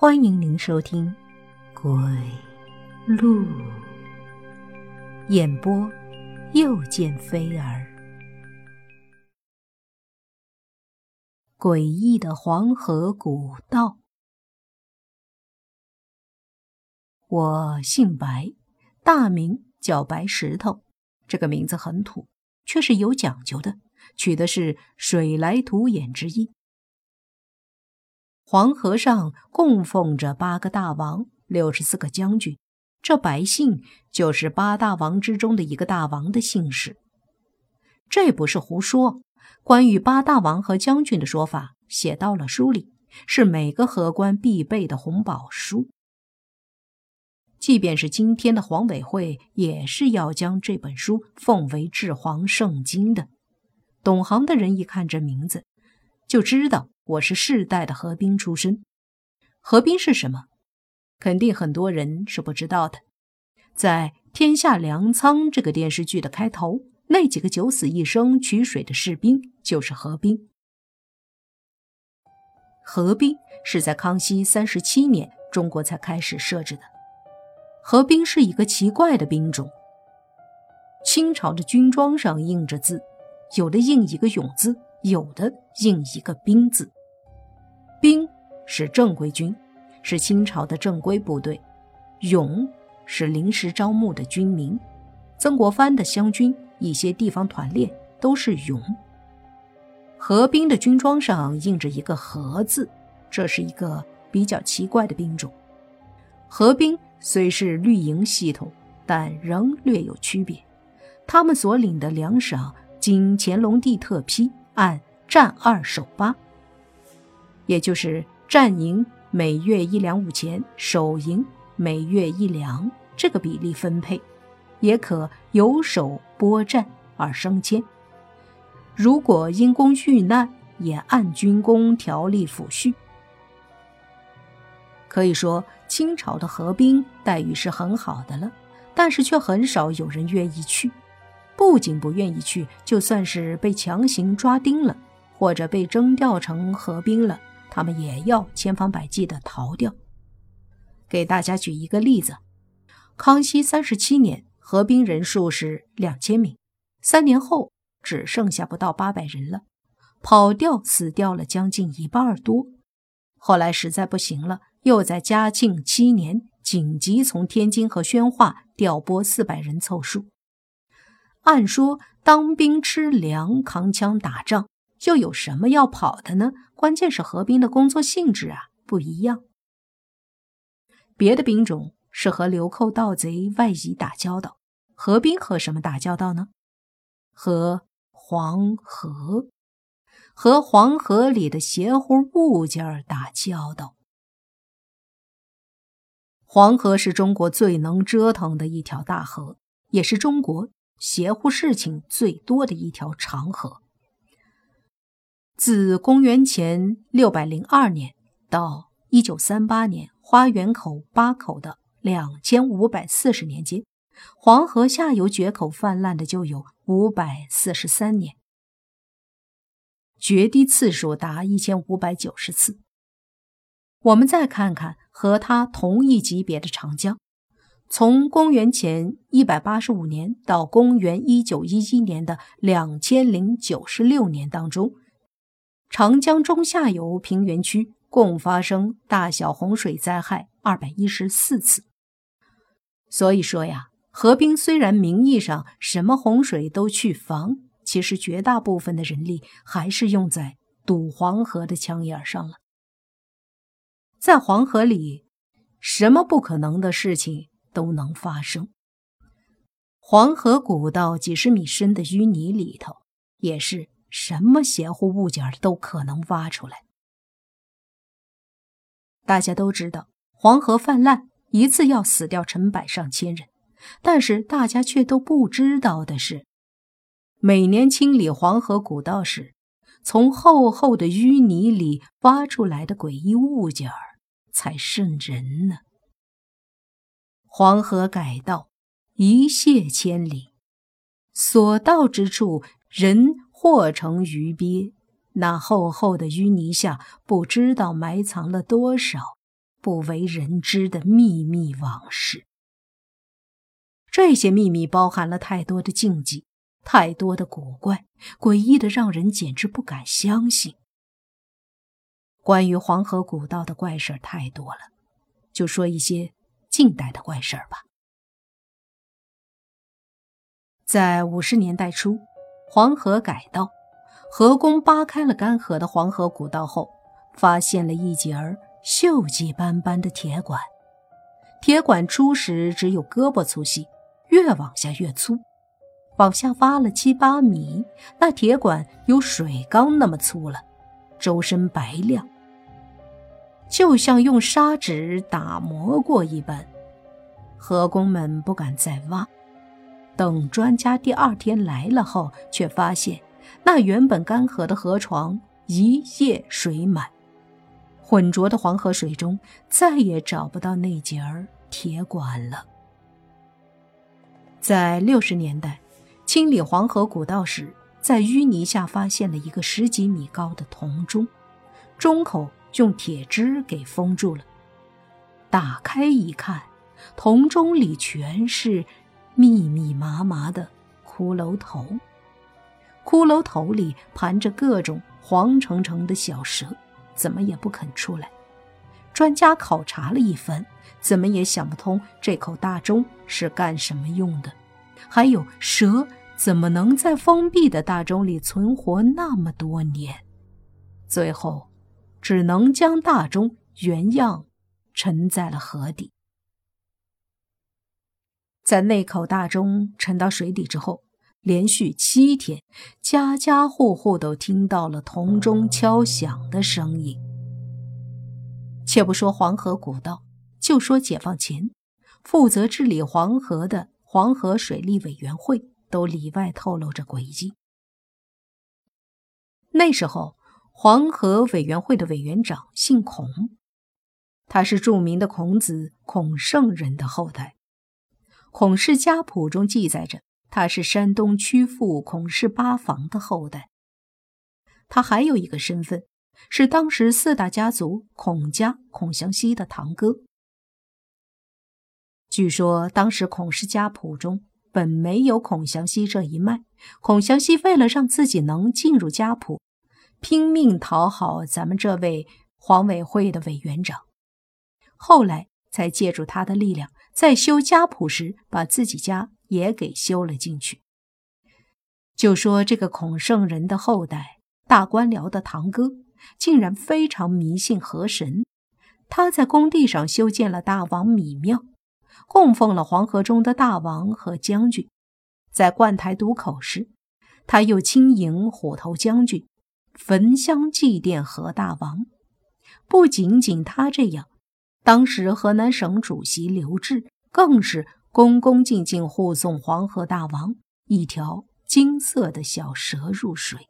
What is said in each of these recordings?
欢迎您收听《鬼路》演播，又见飞儿。诡异的黄河古道。我姓白，大名叫白石头。这个名字很土，却是有讲究的，取的是水来土掩之意。黄河上供奉着八个大王，六十四个将军。这白姓就是八大王之中的一个大王的姓氏。这不是胡说，关于八大王和将军的说法写到了书里，是每个河官必备的红宝书。即便是今天的黄委会，也是要将这本书奉为治皇圣经的。懂行的人一看这名字，就知道。我是世代的河兵出身，河兵是什么？肯定很多人是不知道的。在《天下粮仓》这个电视剧的开头，那几个九死一生取水的士兵就是河兵。河兵是在康熙三十七年中国才开始设置的。河兵是一个奇怪的兵种。清朝的军装上印着字，有的印一个勇字，有的印一个兵字。兵是正规军，是清朝的正规部队；勇是临时招募的军民。曾国藩的湘军一些地方团练都是勇。河兵的军装上印着一个“河”字，这是一个比较奇怪的兵种。河兵虽是绿营系统，但仍略有区别。他们所领的粮饷经乾隆帝特批，按战二守八。也就是战营每月一两五钱，守营每月一两，这个比例分配，也可有守拨战而升迁。如果因公遇难，也按军功条例抚恤。可以说，清朝的河兵待遇是很好的了，但是却很少有人愿意去。不仅不愿意去，就算是被强行抓丁了，或者被征调成河兵了。他们也要千方百计地逃掉。给大家举一个例子：康熙三十七年，合兵人数是两千名，三年后只剩下不到八百人了，跑掉死掉了将近一半多。后来实在不行了，又在嘉庆七年紧急从天津和宣化调拨四百人凑数。按说当兵吃粮，扛枪打仗。又有什么要跑的呢？关键是河兵的工作性质啊不一样。别的兵种是和流寇、盗贼、外夷打交道，河兵和什么打交道呢？和黄河，和黄河里的邪乎物件打交道。黄河是中国最能折腾的一条大河，也是中国邪乎事情最多的一条长河。自公元前六百零二年到一九三八年花园口八口的两千五百四十年间，黄河下游决口泛滥的就有五百四十三年，决堤次数达一千五百九十次。我们再看看和它同一级别的长江，从公元前一百八十五年到公元一九一一年的两千零九十六年当中。长江中下游平原区共发生大小洪水灾害二百一十四次。所以说呀，河兵虽然名义上什么洪水都去防，其实绝大部分的人力还是用在堵黄河的枪眼上了。在黄河里，什么不可能的事情都能发生。黄河古道几十米深的淤泥里头，也是。什么邪乎物件都可能挖出来。大家都知道，黄河泛滥一次要死掉成百上千人，但是大家却都不知道的是，每年清理黄河古道时，从厚厚的淤泥里挖出来的诡异物件才瘆人呢。黄河改道，一泻千里，所到之处人。或成鱼鳖，那厚厚的淤泥下，不知道埋藏了多少不为人知的秘密往事。这些秘密包含了太多的禁忌，太多的古怪，诡异的让人简直不敢相信。关于黄河古道的怪事太多了，就说一些近代的怪事吧。在五十年代初，黄河改道，河工扒开了干涸的黄河古道后，发现了一截儿锈迹斑斑的铁管。铁管初时只有胳膊粗细。越往下越粗，往下挖了七八米，那铁管有水缸那么粗了，周身白亮，就像用砂纸打磨过一般。河工们不敢再挖，等专家第二天来了后，却发现那原本干涸的河床一夜水满，浑浊的黄河水中再也找不到那节儿铁管了。在六十年代，清理黄河古道时，在淤泥下发现了一个十几米高的铜钟，钟口用铁枝给封住了。打开一看，铜钟里全是密密麻麻的骷髅头，骷髅头里盘着各种黄澄澄的小蛇，怎么也不肯出来。专家考察了一番，怎么也想不通这口大钟是干什么用的。还有蛇怎么能在封闭的大钟里存活那么多年？最后，只能将大钟原样沉在了河底。在那口大钟沉到水底之后，连续七天，家家户户都听到了铜钟敲响的声音。且不说黄河古道，就说解放前，负责治理黄河的黄河水利委员会都里外透露着诡计。那时候，黄河委员会的委员长姓孔，他是著名的孔子孔圣人的后代。孔氏家谱中记载着，他是山东曲阜孔氏八房的后代。他还有一个身份。是当时四大家族孔家孔祥熙的堂哥。据说当时孔氏家谱中本没有孔祥熙这一脉，孔祥熙为了让自己能进入家谱，拼命讨好咱们这位黄委会的委员长，后来才借助他的力量，在修家谱时把自己家也给修了进去。就说这个孔圣人的后代大官僚的堂哥。竟然非常迷信河神，他在工地上修建了大王米庙，供奉了黄河中的大王和将军。在灌台渡口时，他又亲迎虎头将军，焚香祭奠何大王。不仅仅他这样，当时河南省主席刘志更是恭恭敬敬护送黄河大王一条金色的小蛇入水，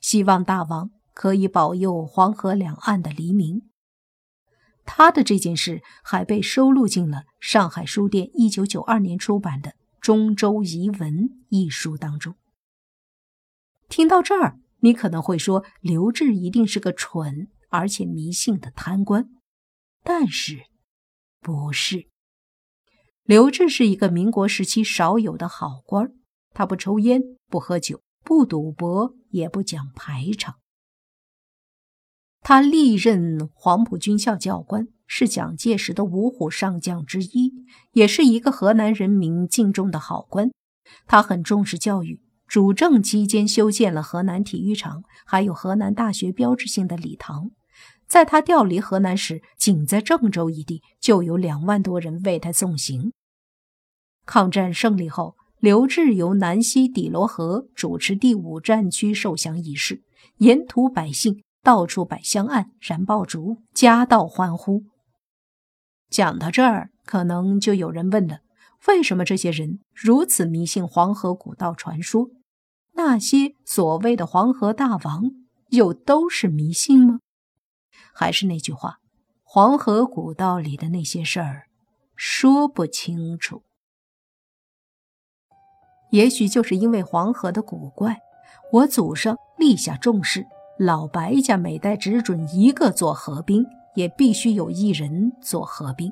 希望大王。可以保佑黄河两岸的黎明。他的这件事还被收录进了上海书店一九九二年出版的《中州遗文》一书当中。听到这儿，你可能会说刘志一定是个蠢而且迷信的贪官，但是不是？刘志是一个民国时期少有的好官，他不抽烟，不喝酒，不赌博，也不讲排场。他历任黄埔军校教官，是蒋介石的五虎上将之一，也是一个河南人民敬重的好官。他很重视教育，主政期间修建了河南体育场，还有河南大学标志性的礼堂。在他调离河南时，仅在郑州一地就有两万多人为他送行。抗战胜利后，刘志由南溪底罗河主持第五战区受降仪式，沿途百姓。到处摆香案、燃爆竹，夹道欢呼。讲到这儿，可能就有人问了：为什么这些人如此迷信黄河古道传说？那些所谓的黄河大王，又都是迷信吗？还是那句话，黄河古道里的那些事儿，说不清楚。也许就是因为黄河的古怪，我祖上立下重誓。老白家每代只准一个做河兵，也必须有一人做河兵。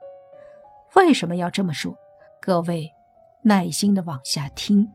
为什么要这么说？各位耐心的往下听。